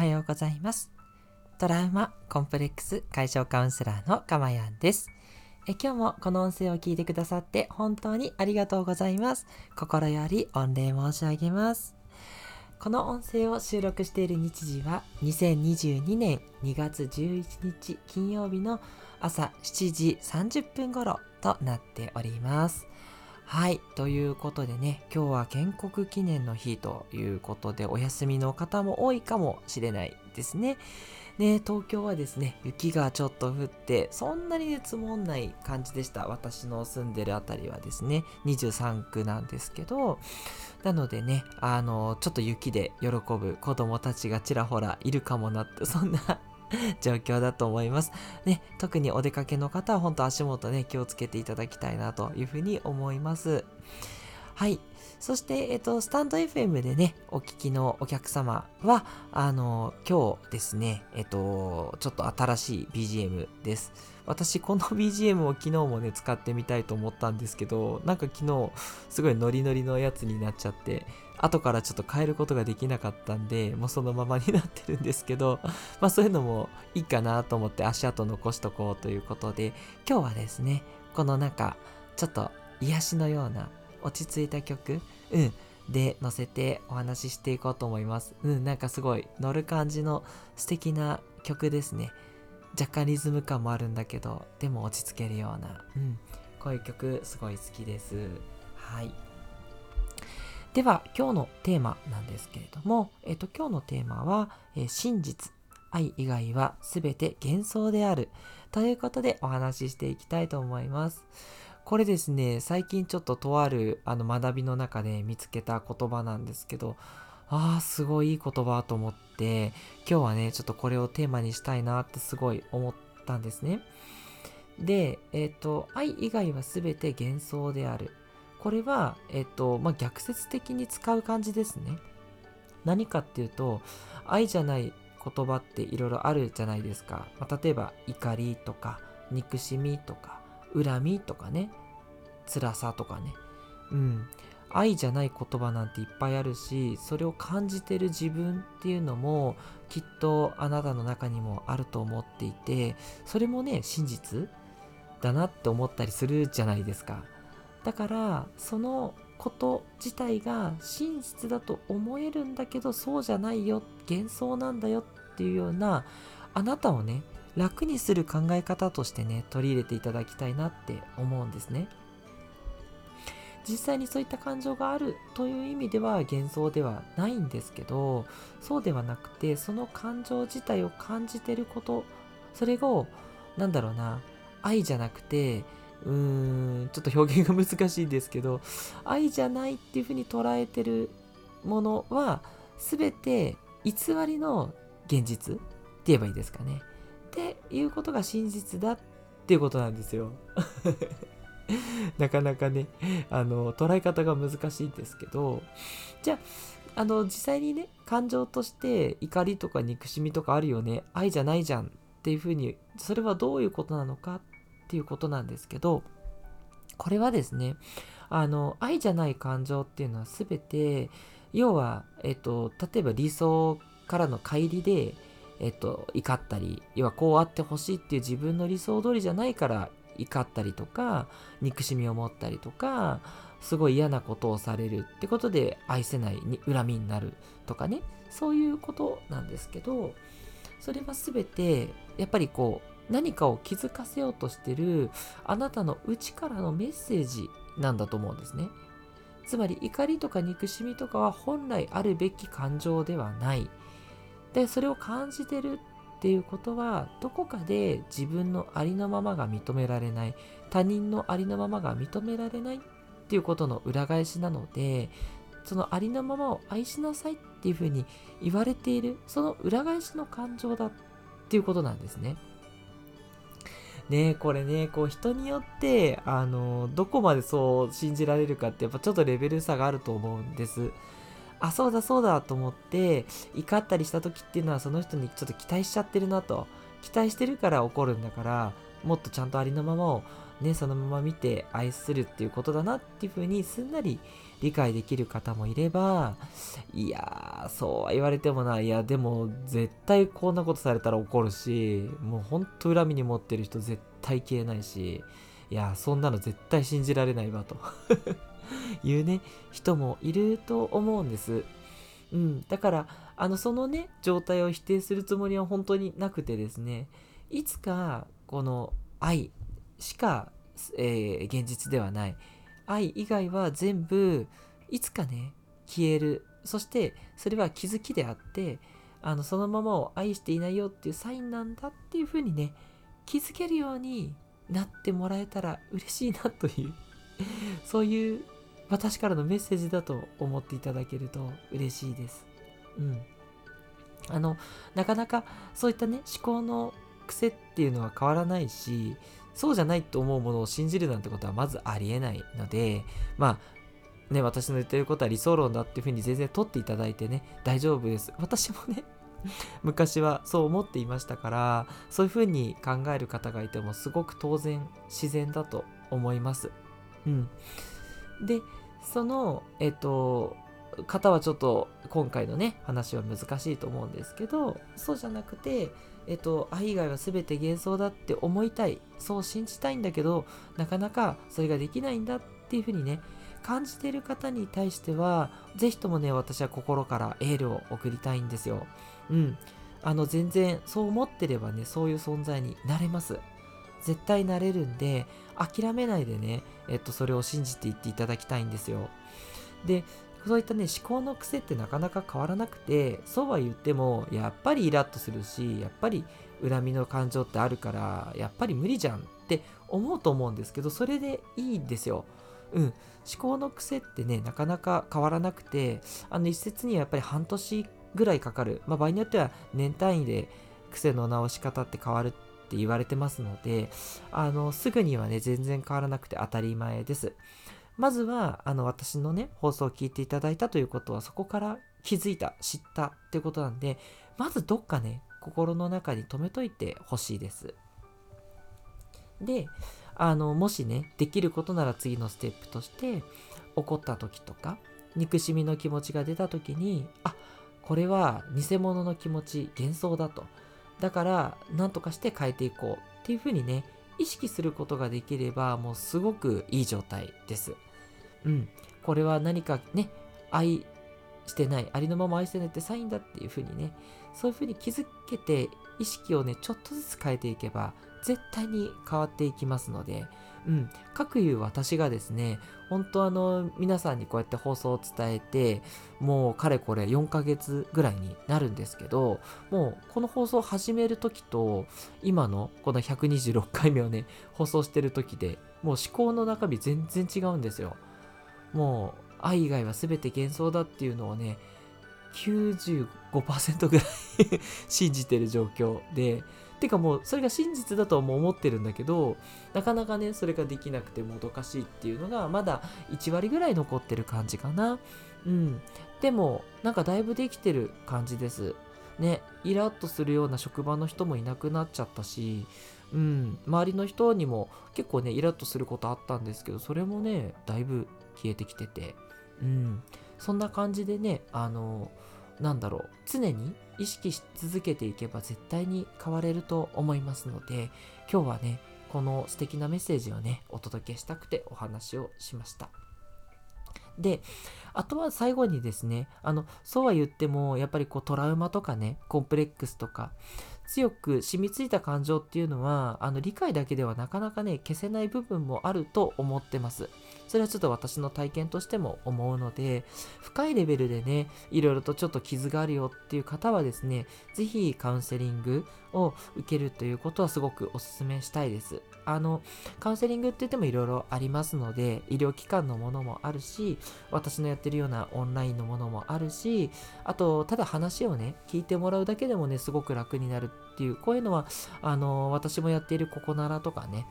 はようございます。トラウマコンプレックス解消カウンセラーのかまやんです。え今日もこの音声を聞いてくださって本当にありがとうございます。心より御礼申し上げます。この音声を収録している日時は2022年2月11日金曜日の朝7時30分頃となっております。はい。ということでね、今日は建国記念の日ということで、お休みの方も多いかもしれないですね。ね、東京はですね、雪がちょっと降って、そんなに、ね、積もんない感じでした。私の住んでるあたりはですね、23区なんですけど、なのでね、あの、ちょっと雪で喜ぶ子供たちがちらほらいるかもなって、そんな 状況だと思います。ね、特にお出かけの方は本当足元ね、気をつけていただきたいなというふうに思います。はい。そして、えっと、スタンド FM でね、お聞きのお客様は、あの、今日ですね、えっと、ちょっと新しい BGM です。私、この BGM を昨日もね、使ってみたいと思ったんですけど、なんか昨日、すごいノリノリのやつになっちゃって、後からちょっと変えることができなかったんで、もうそのままになってるんですけど、まあそういうのもいいかなと思って足跡残しとこうということで、今日はですね、このなんか、ちょっと癒しのような落ち着いた曲、うん、で乗せてお話ししていこうと思います。うん、なんかすごい乗る感じの素敵な曲ですね。若干リズム感もあるんだけど、でも落ち着けるような、うん、こういう曲すごい好きです。はい。では、今日のテーマなんですけれども、えっと、今日のテーマは、え真実、愛以外は全て幻想であるということでお話ししていきたいと思います。これですね、最近ちょっととあるあの学びの中で見つけた言葉なんですけど、ああ、すごいいい言葉と思って、今日はね、ちょっとこれをテーマにしたいなってすごい思ったんですね。で、えっ、ー、と、愛以外は全て幻想である。これは、えっ、と、まあ、逆説的に使う感じですね。何かっていうと、愛じゃない言葉っていろいろあるじゃないですか。まあ、例えば、怒りとか、憎しみとか、恨みとかね辛さとかねうん愛じゃない言葉なんていっぱいあるしそれを感じてる自分っていうのもきっとあなたの中にもあると思っていてそれもね真実だなって思ったりするじゃないですかだからそのこと自体が真実だと思えるんだけどそうじゃないよ幻想なんだよっていうようなあなたをね楽にする考え方としてね取り入れていただきたいなって思うんですね。実際にそういった感情があるという意味では幻想ではないんですけどそうではなくてその感情自体を感じてることそれを何だろうな愛じゃなくてうーんちょっと表現が難しいんですけど 愛じゃないっていうふうに捉えてるものは全て偽りの現実って言えばいいですかねっていうことが真実だっていうことなんですよ。なかなかね、あの、捉え方が難しいんですけど、じゃあ、あの、実際にね、感情として怒りとか憎しみとかあるよね、愛じゃないじゃんっていうふうに、それはどういうことなのかっていうことなんですけど、これはですね、あの、愛じゃない感情っていうのは全て、要は、えっと、例えば理想からの乖離で、えっと、怒ったり、要はこうあってほしいっていう自分の理想通りじゃないから怒ったりとか、憎しみを持ったりとか、すごい嫌なことをされるってことで愛せないに恨みになるとかね、そういうことなんですけど、それは全てやっぱりこう何かを気づかせようとしてるあなたの内からのメッセージなんだと思うんですね。つまり怒りとか憎しみとかは本来あるべき感情ではない。でそれを感じてるっていうことはどこかで自分のありのままが認められない他人のありのままが認められないっていうことの裏返しなのでそのありのままを愛しなさいっていうふうに言われているその裏返しの感情だっていうことなんですね。ねこれね、こう人によって、あの、どこまでそう信じられるかってやっぱちょっとレベル差があると思うんです。あ、そうだそうだと思って、怒ったりした時っていうのはその人にちょっと期待しちゃってるなと。期待してるから怒るんだから、もっとちゃんとありのままをね、そのまま見て愛するっていうことだなっていうふうにすんなり理解できる方もいれば、いやー、そうは言われてもな、いや、でも絶対こんなことされたら怒るし、もうほんと恨みに持ってる人絶対消えないし、いや、そんなの絶対信じられないわと いうね、人もいると思うんです。うん、だから、あの、そのね、状態を否定するつもりは本当になくてですね、いつか、この愛しか、えー、現実ではない。愛以外は全部、いつかね、消える。そして、それは気づきであって、あの、そのままを愛していないよっていうサインなんだっていうふうにね、気づけるようになってもらえたら嬉しいなという そういう私からのメッセージだと思っていただけると嬉しいです。うん。あの、なかなかそういったね、思考の癖っていうのは変わらないし、そうじゃないと思うものを信じるなんてことはまずありえないので、まあ、ね、私の言ってることは理想論だっていうふうに全然取っていただいてね、大丈夫です。私もね、昔はそう思っていましたから、そういうふうに考える方がいてもすごく当然自然だと思います。うん。で、その、えっと、方はちょっと今回のね、話は難しいと思うんですけど、そうじゃなくて、えっと、愛以外は全て幻想だって思いたい、そう信じたいんだけど、なかなかそれができないんだっていうふうにね、感じてる方に対しては、ぜひともね、私は心からエールを送りたいんですよ。うん。あの、全然、そう思ってればね、そういう存在になれます。絶対なれるんで、諦めないでね、えっと、それを信じていっていただきたいんですよ。で、そういったね、思考の癖ってなかなか変わらなくて、そうは言っても、やっぱりイラッとするし、やっぱり恨みの感情ってあるから、やっぱり無理じゃんって思うと思うんですけど、それでいいんですよ。うん。思考の癖ってね、なかなか変わらなくて、あの一説にはやっぱり半年ぐらいかかる。まあ場合によっては年単位で癖の直し方って変わるって言われてますので、あの、すぐにはね、全然変わらなくて当たり前です。まずは、あの、私のね、放送を聞いていただいたということは、そこから気づいた、知ったっていうことなんで、まずどっかね、心の中に留めといてほしいです。で、あの、もしね、できることなら次のステップとして、怒った時とか、憎しみの気持ちが出た時に、あ、これは偽物の気持ち、幻想だと。だから、何とかして変えていこうっていうふうにね、意識することができれば、もうすごくいい状態です。うん、これは何かね、愛してない、ありのまま愛してないってサインだっていうふうにね、そういうふうに気づけて、意識をね、ちょっとずつ変えていけば、絶対に変わっていきますので、うん、各いう私がですね、本当あの、皆さんにこうやって放送を伝えて、もうかれこれ4ヶ月ぐらいになるんですけど、もうこの放送を始める時と、今のこの126回目をね、放送してる時で、もう思考の中身全然違うんですよ。もう愛以外は全て幻想だっていうのをね、95%ぐらい信じてる状況で、てかもうそれが真実だとはもう思ってるんだけど、なかなかね、それができなくてもどかしいっていうのがまだ1割ぐらい残ってる感じかな。うん。でも、なんかだいぶできてる感じです。ね、イラッとするような職場の人もいなくなっちゃったし、うん、周りの人にも結構ね、イラッとすることあったんですけど、それもね、だいぶ消えてきてて、うん、そんな感じでね、あの、なんだろう、常に意識し続けていけば絶対に変われると思いますので、今日はね、この素敵なメッセージをね、お届けしたくてお話をしました。で、あとは最後にですね、あの、そうは言っても、やっぱりこうトラウマとかね、コンプレックスとか、強く染みついた感情っていうのは、あの、理解だけではなかなかね、消せない部分もあると思ってます。それはちょっと私の体験としても思うので、深いレベルでね、いろいろとちょっと傷があるよっていう方はですね、ぜひカウンセリングを受けるということはすごくお勧めしたいです。あの、カウンセリングって言ってもいろいろありますので、医療機関のものもあるし、私のやってるようなオンラインのものもあるし、あと、ただ話をね、聞いてもらうだけでもね、すごく楽になるっていう、こういうのは、あの、私もやっているココナラとかね、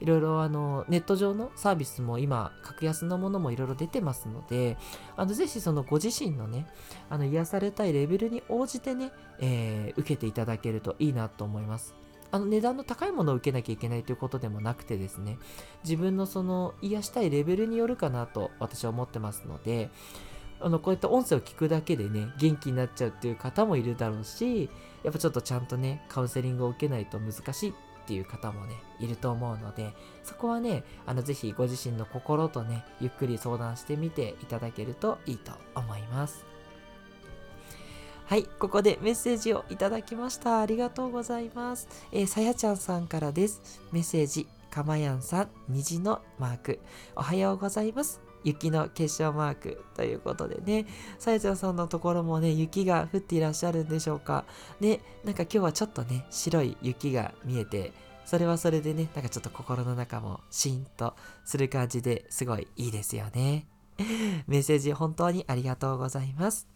いろいろあの、ネット上のサービスも今、格安のものもいろいろ出てますので、あの、ぜひそのご自身のね、あの、癒されたいレベルに応じてね、えー、受けていただけるといいなと思います。あの値段の高いものを受けなきゃいけないということでもなくてですね自分のその癒したいレベルによるかなと私は思ってますのであのこういった音声を聞くだけでね元気になっちゃうっていう方もいるだろうしやっぱちょっとちゃんとねカウンセリングを受けないと難しいっていう方もねいると思うのでそこはねあのぜひご自身の心とねゆっくり相談してみていただけるといいと思いますはい、ここでメッセージをいただきました。ありがとうございます。えー、さやちゃんさんからです。メッセージ、かまやんさん、虹のマーク。おはようございます。雪の結晶マークということでね、さやちゃんさんのところもね、雪が降っていらっしゃるんでしょうか。ね、なんか今日はちょっとね、白い雪が見えて、それはそれでね、なんかちょっと心の中もシーンとする感じですごいいいですよね。メッセージ本当にありがとうございます。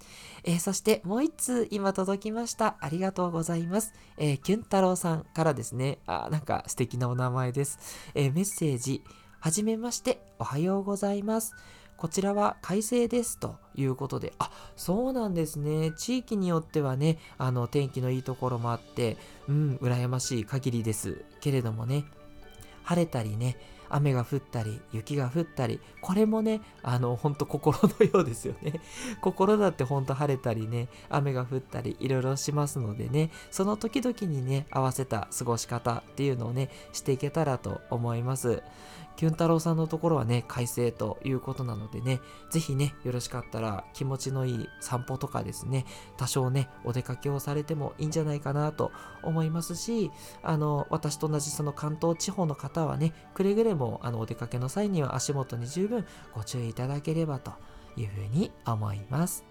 えー、そしてもう一通今届きました。ありがとうございます。えー、キュン太郎さんからですね、あ、なんか素敵なお名前です。えー、メッセージ、はじめまして、おはようございます。こちらは快晴ですということで、あ、そうなんですね。地域によってはね、あの、天気のいいところもあって、うん、羨ましい限りです。けれどもね、晴れたりね、雨が降ったり雪が降ったりこれもねあのほんと心のようですよね。心だってほんと晴れたりね雨が降ったりいろいろしますのでね。その時々にね合わせた過ごし方っていうのをねしていけたらと思います。キュン太郎さんのところはね、快晴ということなのでね、ぜひね、よろしかったら気持ちのいい散歩とかですね、多少ね、お出かけをされてもいいんじゃないかなと思いますし、あの、私と同じその関東地方の方はね、くれぐれももあのお出かけの際には足元に十分ご注意いただければというふうに思います。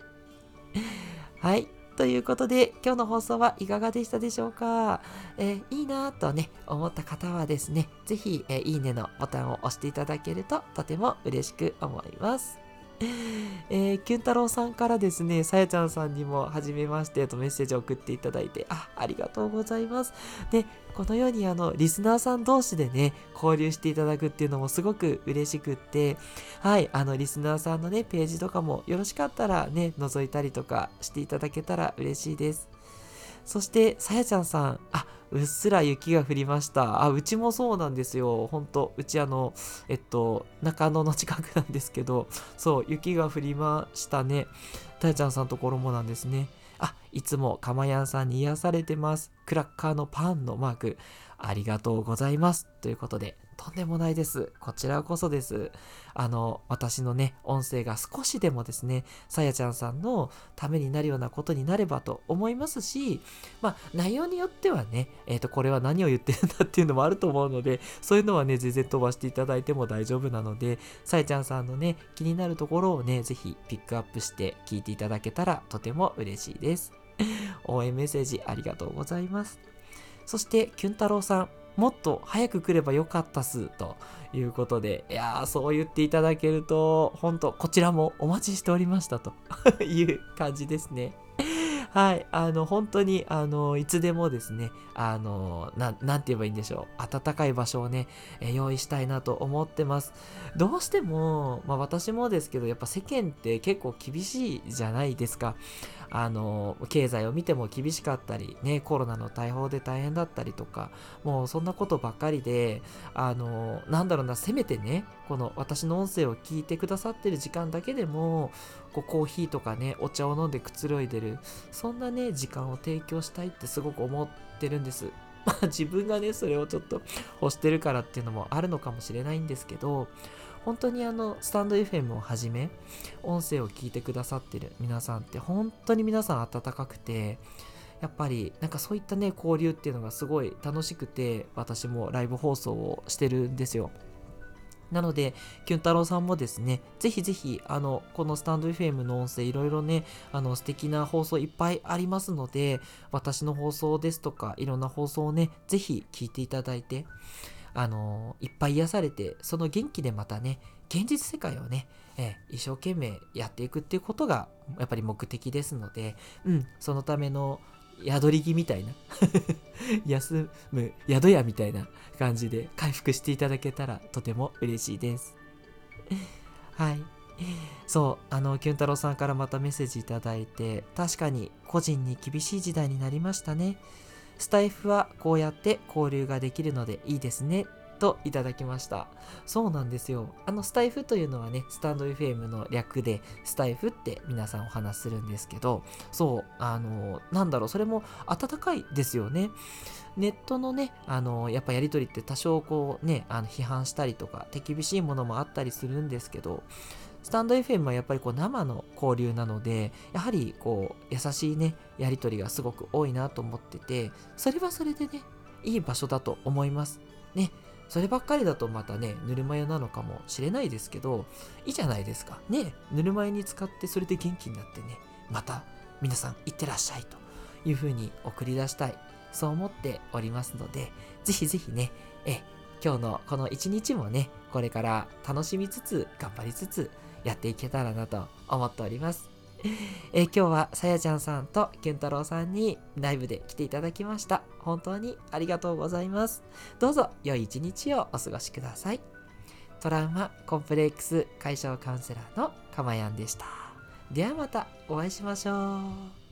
はい。ということで、今日の放送はいかがでしたでしょうか、えー、いいなとね、思った方はですね、ぜひ、えー、いいねのボタンを押していただけるととても嬉しく思います。えー、キュン太郎さんからですね、さやちゃんさんにも、はじめましてとメッセージを送っていただいて、あ、ありがとうございます。で、このようにあの、リスナーさん同士でね、交流していただくっていうのもすごく嬉しくって、はい、あの、リスナーさんのね、ページとかもよろしかったらね、覗いたりとかしていただけたら嬉しいです。そして、さやちゃんさん、あ、うっすら雪が降りました。あ、うちもそうなんですよ。ほんと、うちあの、えっと、中野の近くなんですけど、そう、雪が降りましたね。たやちゃんさんのところもなんですね。あ、いつもかまやんさんに癒されてます。クラッカーのパンのマーク、ありがとうございます。ということで、とんでもないです。こちらこそです。あの、私のね、音声が少しでもですね、さやちゃんさんのためになるようなことになればと思いますし、まあ、内容によってはね、えっ、ー、と、これは何を言ってるんだっていうのもあると思うので、そういうのはね、全然飛ばしていただいても大丈夫なので、さやちゃんさんのね、気になるところをね、ぜひピックアップして聞いていただけたらとても嬉しいです。応援メッセージありがとうございます。そして、キュン太郎さん、もっと早く来ればよかったっす、ということで、いやー、そう言っていただけると、本当こちらもお待ちしておりましたと いう感じですね。はい、あの、本当に、あの、いつでもですね、あの、ななんて言えばいいんでしょう、暖かい場所をね、え用意したいなと思ってます。どうしても、まあ私もですけど、やっぱ世間って結構厳しいじゃないですか。あの、経済を見ても厳しかったり、ね、コロナの大砲で大変だったりとか、もうそんなことばっかりで、あの、なんだろうな、せめてね、この私の音声を聞いてくださってる時間だけでも、こうコーヒーとかね、お茶を飲んでくつろいでる、そんなね、時間を提供したいってすごく思ってるんです。ま あ自分がね、それをちょっと欲してるからっていうのもあるのかもしれないんですけど、本当にあの、スタンド FM をはじめ、音声を聞いてくださってる皆さんって本当に皆さん温かくて、やっぱりなんかそういったね、交流っていうのがすごい楽しくて、私もライブ放送をしてるんですよ。なので、キュン太郎さんもですね、ぜひぜひ、あの、このスタンド FM の音声、いろいろね、あの、素敵な放送いっぱいありますので、私の放送ですとか、いろんな放送をね、ぜひ聞いていただいて、あのいっぱい癒されて、その元気でまたね、現実世界をね、え、一生懸命やっていくっていうことが、やっぱり目的ですので、うん、そのための宿り木みたいな 休む宿屋みたいな感じで回復していただけたらとても嬉しいです。はい。そう、あの、キュン太郎さんからまたメッセージいただいて、確かに個人に厳しい時代になりましたね。スタイフはこうやって交流ができるのでいいですね。といただきました。そうなんですよ。あのスタイフというのはね、スタンド FM の略でスタイフって皆さんお話しするんですけど、そう、あの、なんだろう、それも温かいですよね。ネットのね、あの、やっぱやりとりって多少こうね、あの批判したりとか手厳しいものもあったりするんですけど、スタンド FM はやっぱりこう生の交流なので、やはりこう優しいね、やりとりがすごく多いなと思ってて、それはそれでね、いい場所だと思います。ね、そればっかりだとまたね、ぬるま湯なのかもしれないですけど、いいじゃないですか。ね、ぬるま湯に使ってそれで元気になってね、また皆さんいってらっしゃいというふうに送り出したい。そう思っておりますので、ぜひぜひね、え、今日のこの一日もね、これから楽しみつつ、頑張りつつ、やっていけたらなと思っております。え今日はさやちゃんさんときゅん太郎さんにライブで来ていただきました。本当にありがとうございます。どうぞ良い一日をお過ごしください。トラウマコンプレックス解消カウンセラーのかまやんでした。ではまたお会いしましょう。